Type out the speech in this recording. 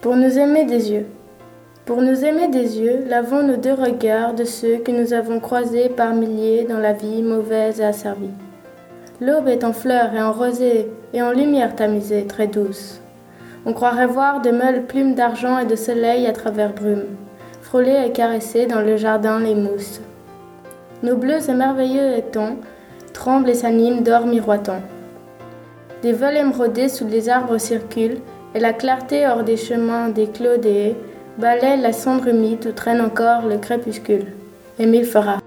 Pour nous aimer des yeux. Pour nous aimer des yeux, lavons nos deux regards de ceux que nous avons croisés par milliers dans la vie mauvaise et asservie. L'aube est en fleurs et en rosée et en lumière tamisée, très douce. On croirait voir de molles plumes d'argent et de soleil à travers brume, frôler et caresser dans le jardin les mousses. Nos bleus et merveilleux étangs tremblent et s'animent d'or miroitant. Des vols émeraudés sous les arbres circulent, et la clarté hors des chemins des clos des haies balaie la cendre humide où traîne encore le crépuscule. Émile fera.